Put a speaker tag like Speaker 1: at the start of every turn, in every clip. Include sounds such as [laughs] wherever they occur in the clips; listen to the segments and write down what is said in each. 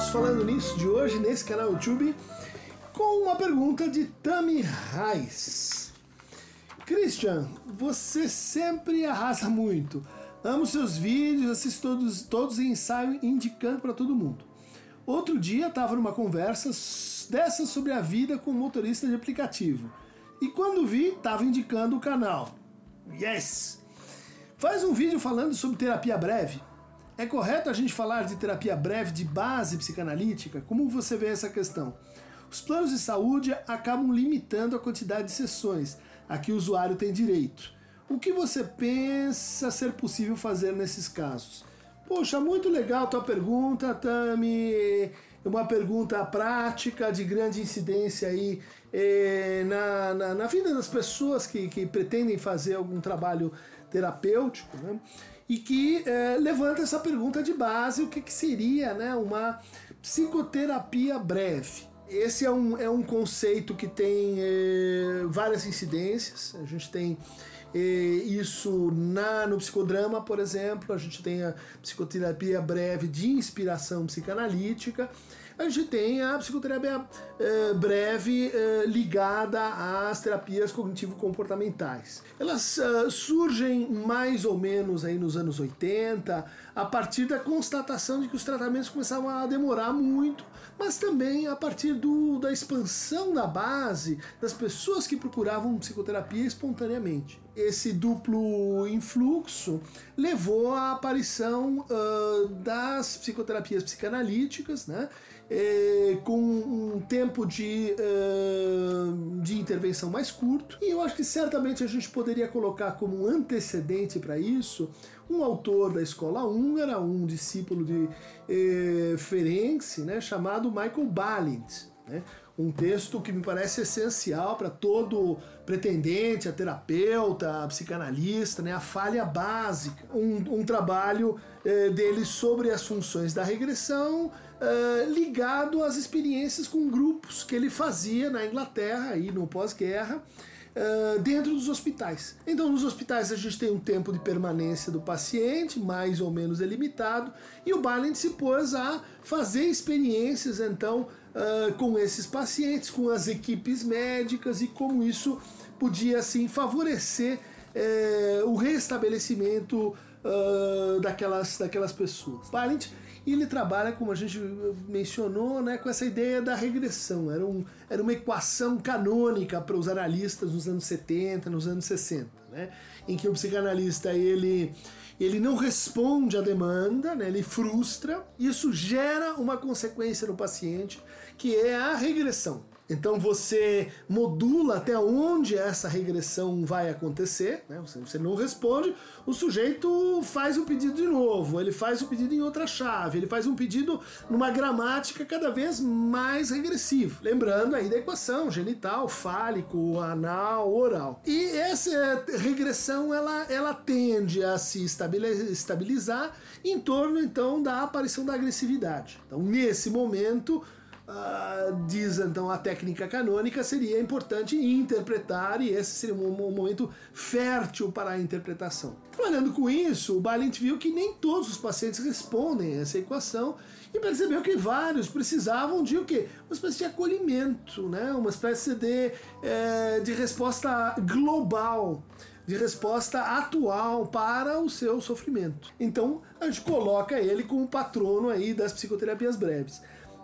Speaker 1: nosso Falando Nisso de hoje, nesse canal YouTube, com uma pergunta de Tami Reis. Christian, você sempre arrasa muito. Amo seus vídeos, assisto todos, todos em ensaio indicando para todo mundo. Outro dia estava numa conversa dessa sobre a vida com motorista de aplicativo. E quando vi, estava indicando o canal. Yes! Faz um vídeo falando sobre terapia breve. É correto a gente falar de terapia breve de base psicanalítica? Como você vê essa questão? Os planos de saúde acabam limitando a quantidade de sessões a que o usuário tem direito. O que você pensa ser possível fazer nesses casos? Poxa, muito legal tua pergunta, Tami. Uma pergunta prática, de grande incidência aí eh, na, na, na, vida das pessoas que, que pretendem fazer algum trabalho terapêutico, né? E que eh, levanta essa pergunta de base: o que, que seria né, uma psicoterapia breve? Esse é um, é um conceito que tem eh, várias incidências. A gente tem isso na, no psicodrama, por exemplo, a gente tem a psicoterapia breve de inspiração psicanalítica, a gente tem a psicoterapia eh, breve eh, ligada às terapias cognitivo-comportamentais. Elas uh, surgem mais ou menos aí nos anos 80, a partir da constatação de que os tratamentos começavam a demorar muito, mas também a partir do, da expansão da base das pessoas que procuravam psicoterapia espontaneamente. Esse duplo influxo levou à aparição uh, das psicoterapias psicanalíticas, né? É, com um tempo de, uh, de intervenção mais curto. E eu acho que certamente a gente poderia colocar como antecedente para isso um autor da escola húngara, um discípulo de eh, né, chamado Michael Balint. Né? Um texto que me parece essencial para todo pretendente, a terapeuta, a psicanalista, né? a falha básica. Um, um trabalho eh, dele sobre as funções da regressão eh, ligado às experiências com grupos que ele fazia na Inglaterra e no pós-guerra uh, dentro dos hospitais. Então, nos hospitais a gente tem um tempo de permanência do paciente, mais ou menos delimitado, e o Balint se pôs a fazer experiências então uh, com esses pacientes, com as equipes médicas e como isso podia assim favorecer uh, o restabelecimento daquelas, daquelas pessoas. Balint ele trabalha, como a gente mencionou, né, com essa ideia da regressão. Era, um, era uma equação canônica para os analistas nos anos 70, nos anos 60, né, em que o psicanalista ele, ele não responde à demanda, né, ele frustra, isso gera uma consequência no paciente, que é a regressão. Então você modula até onde essa regressão vai acontecer, né? você, não responde, o sujeito faz o pedido de novo, ele faz o pedido em outra chave, ele faz um pedido numa gramática cada vez mais regressiva. Lembrando aí da equação genital, fálico, anal, oral. E essa regressão ela, ela tende a se estabilizar em torno então da aparição da agressividade. Então nesse momento Uh, diz então a técnica canônica, seria importante interpretar, e esse seria um, um, momento fértil para a interpretação. Trabalhando com isso, o Balint viu que nem todos os pacientes respondem a essa equação e percebeu que vários precisavam de o quê? Uma espécie de acolhimento, né? uma espécie de, é, de resposta global de resposta atual para o seu sofrimento. Então a gente coloca ele como patrono aí das psicoterapias breves.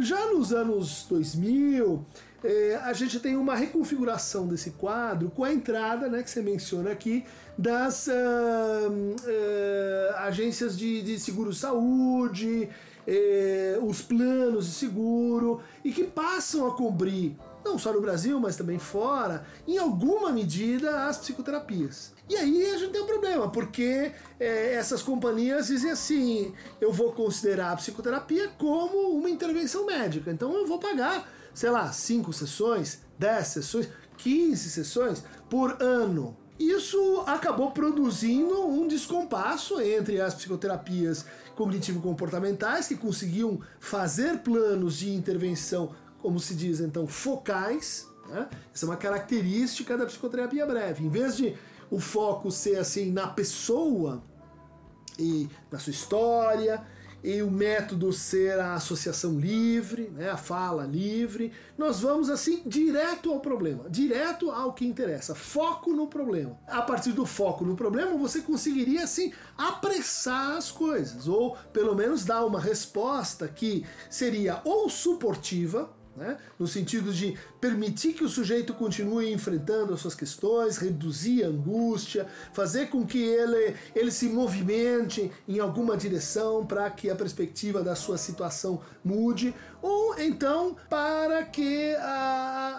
Speaker 1: Já nos anos 2000, é, a gente tem uma reconfiguração desse quadro com a entrada, né, que você menciona aqui, das uh, uh, agências de, de seguro-saúde, uh, os planos de seguro, e que passam a cobrir não só no Brasil, mas também fora, em alguma medida, as psicoterapias. E aí a gente tem um problema, porque é, essas companhias dizem assim: eu vou considerar a psicoterapia como uma intervenção médica, então eu vou pagar, sei lá, 5 sessões, 10 sessões, 15 sessões por ano. Isso acabou produzindo um descompasso entre as psicoterapias cognitivo-comportamentais, que conseguiam fazer planos de intervenção como se diz então, focais. Né? Essa é uma característica da psicoterapia breve. Em vez de o foco ser assim na pessoa e na sua história e o método ser a associação livre, né, a fala livre. Nós vamos assim direto ao problema, direto ao que interessa, foco no problema. A partir do foco no problema, você conseguiria assim apressar as coisas, ou pelo menos dar uma resposta que seria ou suportiva, né? no sentido de permitir que o sujeito continue enfrentando as suas questões, reduzir a angústia, fazer com que ele, ele se movimente em alguma direção para que a perspectiva da sua situação mude, ou então para que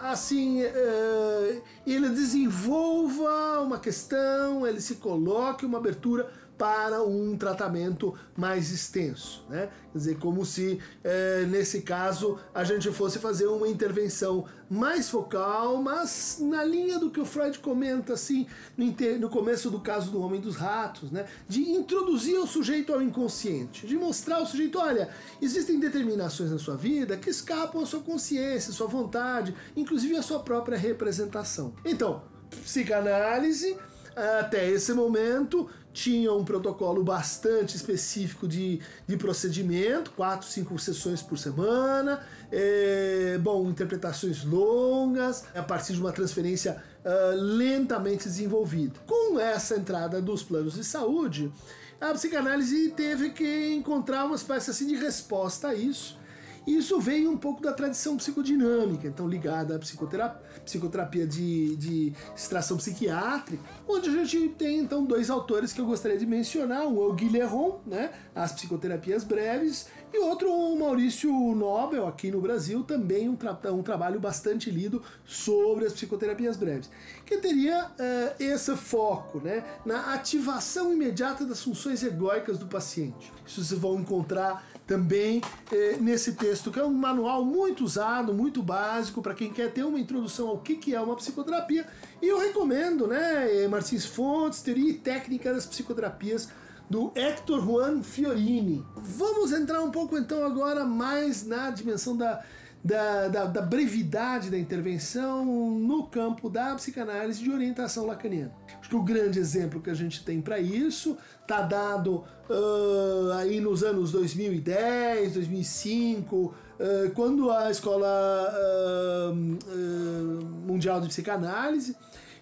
Speaker 1: assim eh, ele desenvolva uma questão, ele se coloque uma abertura para um tratamento mais extenso. Né? Quer dizer, como se é, nesse caso a gente fosse fazer uma intervenção mais focal, mas na linha do que o Freud comenta assim no, no começo do caso do Homem dos Ratos, né? de introduzir o sujeito ao inconsciente, de mostrar ao sujeito, olha, existem determinações na sua vida que escapam à sua consciência, à sua vontade, inclusive à sua própria representação. Então, psicanálise até esse momento tinha um protocolo bastante específico de, de procedimento, quatro, cinco sessões por semana, é, bom, interpretações longas, a partir de uma transferência uh, lentamente desenvolvida. Com essa entrada dos planos de saúde, a psicanálise teve que encontrar uma espécie assim de resposta a isso isso veio um pouco da tradição psicodinâmica, então ligada à psicoterapia, psicoterapia de, de extração psiquiátrica, onde a gente tem então dois autores que eu gostaria de mencionar, um é o Guilherme, né, As Psicoterapias Breves, e outro o Maurício Nobel, aqui no Brasil, também um, tra um trabalho bastante lido sobre as psicoterapias breves, que teria uh, esse foco né, na ativação imediata das funções egóicas do paciente. Isso vocês vão encontrar também eh, nesse texto, que é um manual muito usado, muito básico para quem quer ter uma introdução ao que, que é uma psicoterapia. E eu recomendo, né, Martins Fontes, Teoria e Técnica das Psicoterapias, do Hector Juan Fiorini. Vamos entrar um pouco então agora mais na dimensão da da, da, da, brevidade da intervenção no campo da psicanálise de orientação lacaniana. Acho que o grande exemplo que a gente tem para isso está dado uh, aí nos anos 2010, 2005, uh, quando a Escola uh, Mundial de Psicanálise,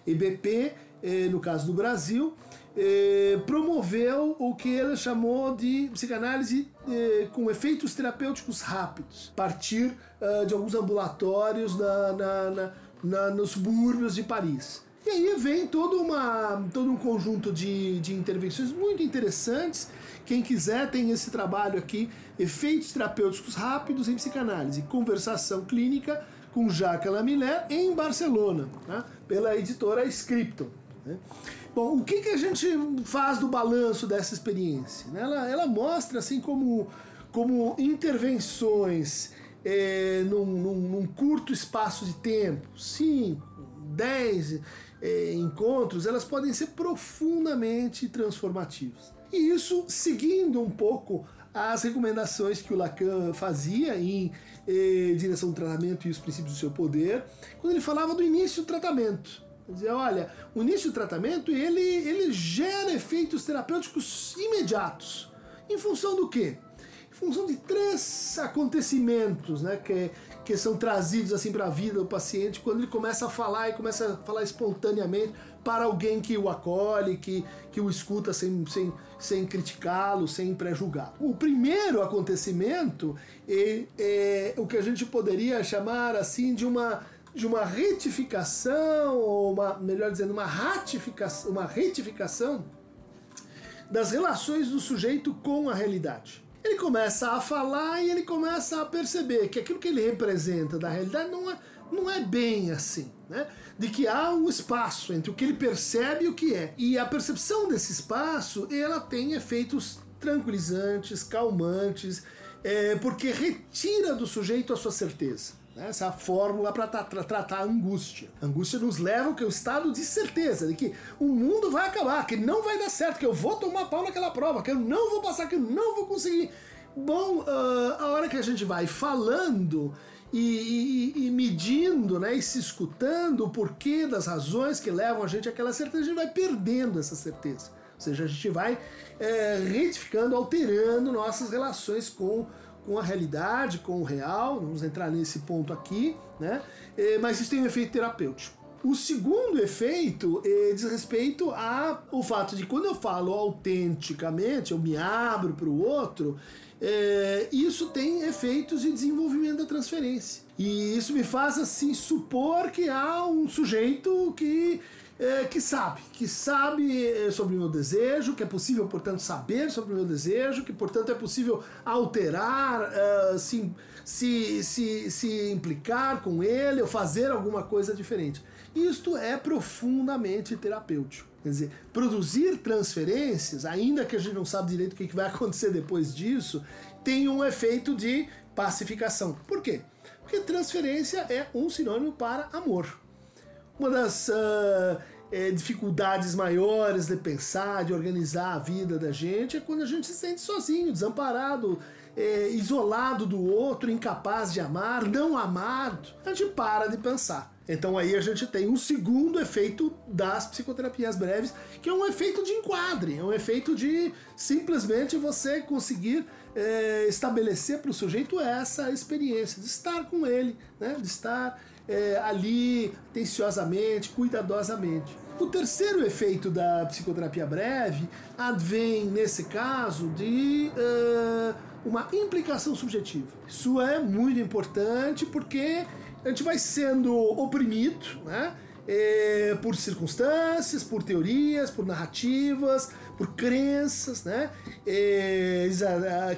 Speaker 1: EBP, eh, no caso do Brasil, eh, promoveu o que ele chamou de psicanálise eh, com efeitos terapêuticos rápidos, a partir uh, de alguns ambulatórios na, na, na, na, nos subúrbios de Paris. E aí vem todo, uma, todo um conjunto de, de intervenções muito interessantes. Quem quiser tem esse trabalho aqui, Efeitos Terapêuticos Rápidos em Psicanálise, Conversação Clínica com Jacques Lamillet em Barcelona, tá? pela editora Scripton. Né? Bom, o que, que a gente faz do balanço dessa experiência? Né? Ela, ela mostra assim como, como intervenções é, num, num, num, curto espaço de tempo, 5, 10 é, encontros, elas podem ser profundamente transformativas. E isso seguindo um pouco as recomendações que o Lacan fazia em eh, direção ao tratamento e os princípios do seu poder, quando ele falava do início do tratamento. Dizer, olha, o início do tratamento ele, ele gera efeitos terapêuticos imediatos. Em função do quê? Em função de três acontecimentos né, que, que são trazidos assim para a vida do paciente quando ele começa a falar e começa a falar espontaneamente para alguém que o acolhe, que, que o escuta sem, sem, sem criticá-lo, sem pré-julgar. O primeiro acontecimento é, é o que a gente poderia chamar assim de uma de uma retificação, ou uma, melhor dizendo, uma ratificação, uma retificação das relações do sujeito com a realidade. Ele começa a falar e ele começa a perceber que aquilo que ele representa da realidade não é, não é bem assim, né? De que há um espaço entre o que ele percebe e o que é. E a percepção desse espaço, ela tem efeitos tranquilizantes, calmantes, é, porque retira do sujeito a sua certeza. Né? Essa é a fórmula para tra tra tratar a angústia. A angústia nos leva ao estado de certeza de que o mundo vai acabar, que não vai dar certo, que eu vou tomar pau naquela prova, que eu não vou passar, que eu não vou conseguir. Bom, uh, a hora que a gente vai falando e, e, e, medindo, né, e se escutando o porquê das razões que levam a gente àquela certeza, a gente vai perdendo essa certeza. Ou seja, a gente vai é, retificando, alterando nossas relações com, com a realidade, com o real. Vamos entrar nesse ponto aqui, né? É, mas isso tem um efeito terapêutico. O segundo efeito é, diz respeito ao fato de quando eu falo autenticamente, eu me abro para o outro, é, isso tem efeitos de desenvolvimento da transferência. E isso me faz assim supor que há um sujeito que é, que sabe, que sabe é, sobre o meu desejo, que é possível, portanto, saber sobre o meu desejo, que, portanto, é possível alterar, uh, se, se, se, se implicar com ele ou fazer alguma coisa diferente. Isto é profundamente terapêutico. Quer dizer, produzir transferências, ainda que a gente não sabe direito o que vai [laughs] acontecer depois disso, tem um efeito de pacificação. Por quê? Porque transferência é um sinônimo para amor. Uma das uh, é, dificuldades maiores de pensar, de organizar a vida da gente é quando a gente se sente sozinho, desamparado, é, isolado do outro, incapaz de amar, não amado. A gente para de pensar. Então aí a gente tem um segundo efeito das psicoterapias breves, que é um efeito de enquadre, é um efeito de simplesmente você conseguir é, estabelecer para o sujeito essa experiência de estar com ele, né? de estar é, ali atenciosamente, cuidadosamente. O terceiro efeito da psicoterapia breve advém, nesse caso, de uh, uma implicação subjetiva. Isso é muito importante porque a gente vai sendo oprimido, né? É, por circunstâncias, por teorias, por narrativas, por crenças, né? É,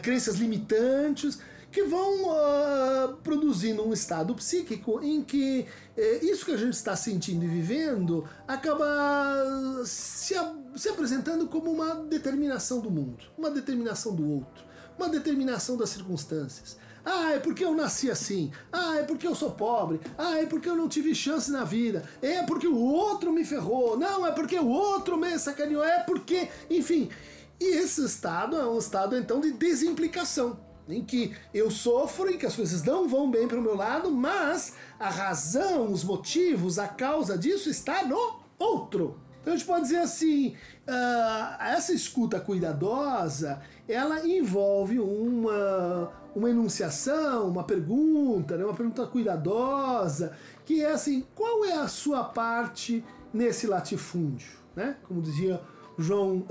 Speaker 1: crenças limitantes que vão uh, produzindo um estado psíquico em que uh, isso que a gente está sentindo e vivendo acaba se, se apresentando como uma determinação do mundo, uma determinação do outro, uma determinação das circunstâncias. Ah, é porque eu nasci assim. Ah, é porque eu sou pobre. Ah, é porque eu não tive chance na vida. É porque o outro me ferrou. Não, é porque o outro me sacaneou. É porque, enfim. E esse estado é um estado então de desimplicação, em que eu sofro e que as coisas não vão bem para o meu lado, mas a razão, os motivos, a causa disso está no outro. Então a gente pode dizer assim, uh, essa escuta cuidadosa, ela envolve uma, uma enunciação, uma pergunta, né, uma pergunta cuidadosa, que é assim, qual é a sua parte nesse latifúndio? Né? Como dizia João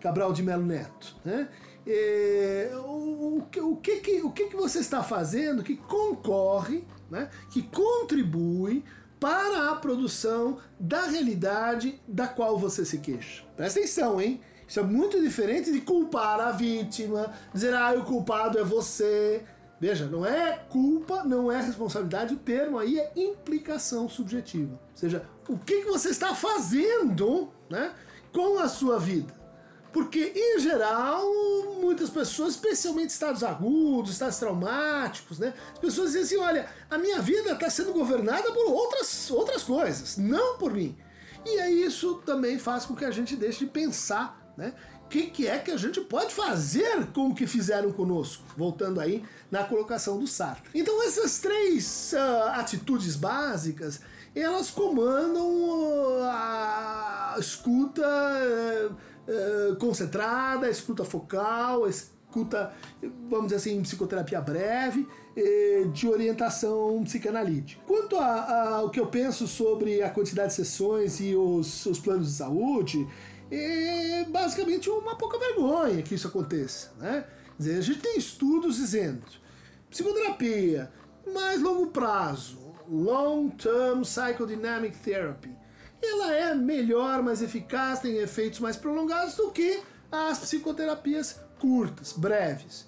Speaker 1: Cabral de Melo Neto. Né? É, o, o, o, que, o que, que você está fazendo que concorre, né, que contribui para a produção da realidade da qual você se queixa. Presta atenção, hein? Isso é muito diferente de culpar a vítima, dizer, ah, o culpado é você. Veja, não é culpa, não é responsabilidade, o termo aí é implicação subjetiva. Ou seja, o que, você está fazendo né, com a sua vida? Porque, em geral, muitas pessoas, especialmente estados agudos, estados traumáticos, né? As pessoas dizem assim: olha, a minha vida está sendo governada por outras, outras coisas, não por mim. E aí isso também faz com que a gente deixe de pensar, né? O que, que é que a gente pode fazer com o que fizeram conosco? Voltando aí na colocação do Sartre. Então essas três uh, atitudes básicas, elas comandam uh, a escuta... Uh, eh, concentrada, escuta focal, escuta, vamos dizer assim, psicoterapia breve, uh, de orientação psicanalítica. Quanto ao que eu penso sobre a quantidade de sessões e os, os planos de saúde, é basicamente uma pouca vergonha que isso aconteça. Né? Quer dizer, a gente tem estudos dizendo psicoterapia, mais longo prazo, long term psychodynamic therapy, ela é melhor, mais eficaz, tem efeitos mais prolongados do que as psicoterapias curtas, breves.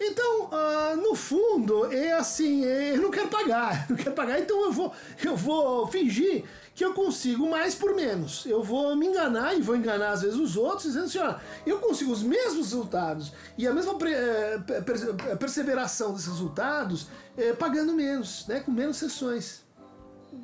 Speaker 1: Então, uh, no fundo, é assim, é, eu não quero pagar, [laughs] não quero pagar, então eu vou, eu vou fingir que eu consigo mais por menos. Eu vou me enganar e vou enganar às vezes os outros, dizendo assim, ó, eu consigo os mesmos resultados e a mesma eh, perseveração desses resultados é, pagando menos, né, com menos sessões.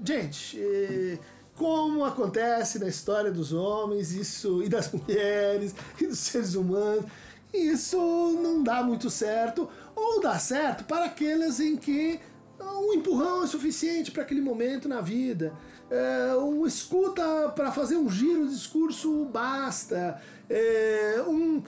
Speaker 1: Gente, é, como acontece na história dos homens isso e das mulheres e dos seres humanos. Isso não dá muito certo, ou dá certo para aqueles em que um empurrão é suficiente para aquele momento na vida. É, um escuta para fazer um giro de discurso basta. É, um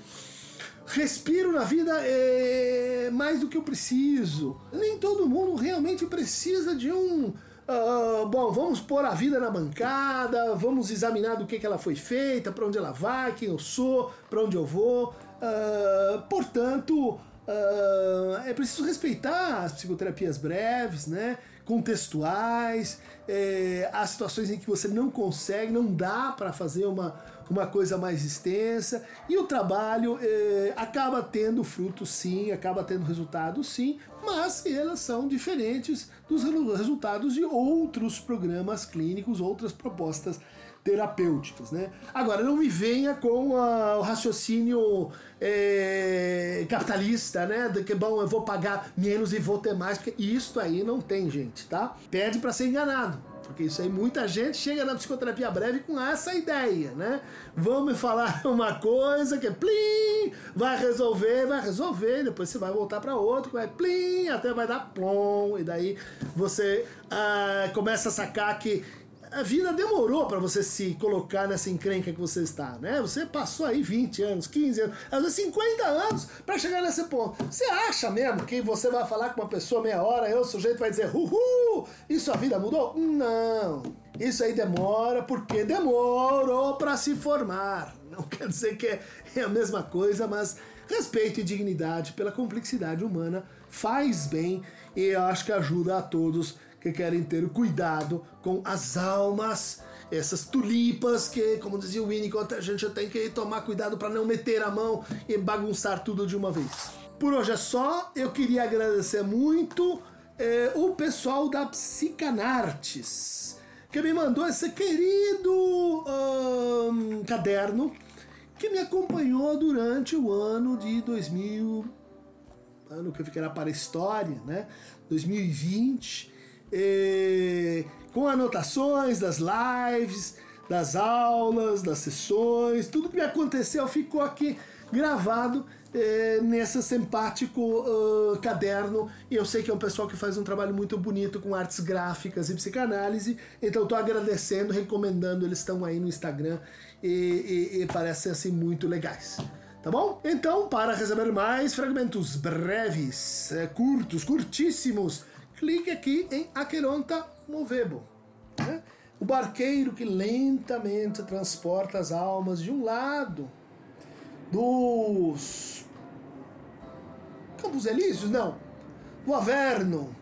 Speaker 1: respiro na vida é mais do que eu preciso. Nem todo mundo realmente precisa de um. Uh, bom, vamos pôr a vida na bancada, vamos examinar do que, que ela foi feita, para onde ela vai, quem eu sou, para onde eu vou. Uh, portanto, Uh, é preciso respeitar as psicoterapias breves, né? Contextuais, é, as situações em que você não consegue, não dá para fazer uma, uma coisa mais extensa, e o trabalho é, acaba tendo fruto sim, acaba tendo resultado sim, mas elas são diferentes dos resultados de outros programas clínicos, outras propostas terapêuticas, né? Agora, não me venha com a, o raciocínio é, capitalista, né? De que, bom, eu vou pagar menos e vou ter mais, porque isso aí não tem, gente, tá? Pede para ser enganado. Porque isso aí muita gente chega na psicoterapia breve com essa ideia, né? Vamos falar [laughs] uma coisa que é plim, vai resolver, vai resolver, depois você vai voltar para outro, vai plim, até vai dar plom, e daí você ah, começa a sacar que a vida demorou para você se colocar nessa encrenca que você está, né? Você passou aí 20 anos, 15 anos, às vezes 50 anos para chegar nesse ponto. Você acha mesmo que você vai falar com uma pessoa meia hora e o sujeito vai dizer, uhul, e sua vida mudou? Não. Isso aí demora porque demorou para se formar. Não [laughs] quer dizer que é a mesma coisa, mas respeito e dignidade pela complexidade humana faz bem e eu acho que ajuda a todos que querem ter cuidado com as almas, essas tulipas que, como dizia o Winnicott, a gente tem que tomar cuidado para não meter a mão e bagunçar tudo de uma vez. Por hoje é só, eu queria agradecer muito eh, o pessoal da Psicanartes, que me mandou esse querido um, caderno que me acompanhou durante o ano de 2000, ano que ficará para a história, né? 2020 com anotações das lives, das aulas, das sessões, tudo que aconteceu ficou aqui gravado eh, nesse simpático uh, caderno. E eu sei que é um pessoal que faz um trabalho muito bonito com artes gráficas e psicanálise, então estou agradecendo, recomendando, eles estão aí no Instagram e, e, e parecem assim muito legais. Tá bom? Então, para receber mais fragmentos breves, eh, curtos, curtíssimos clique aqui em Aqueronta Movebo. Né? O barqueiro que lentamente transporta as almas de um lado dos Campos Elíseos, não, do Averno,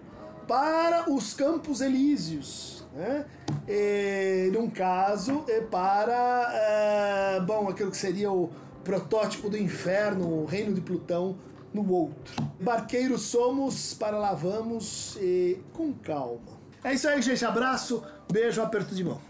Speaker 1: para os Campos Elíseos. Né? E, num caso, é para é, bom, aquilo que seria o protótipo do inferno, o reino de Plutão, no outro. Barqueiros somos, para lá vamos e com calma. É isso aí, gente. Abraço, beijo, aperto de mão.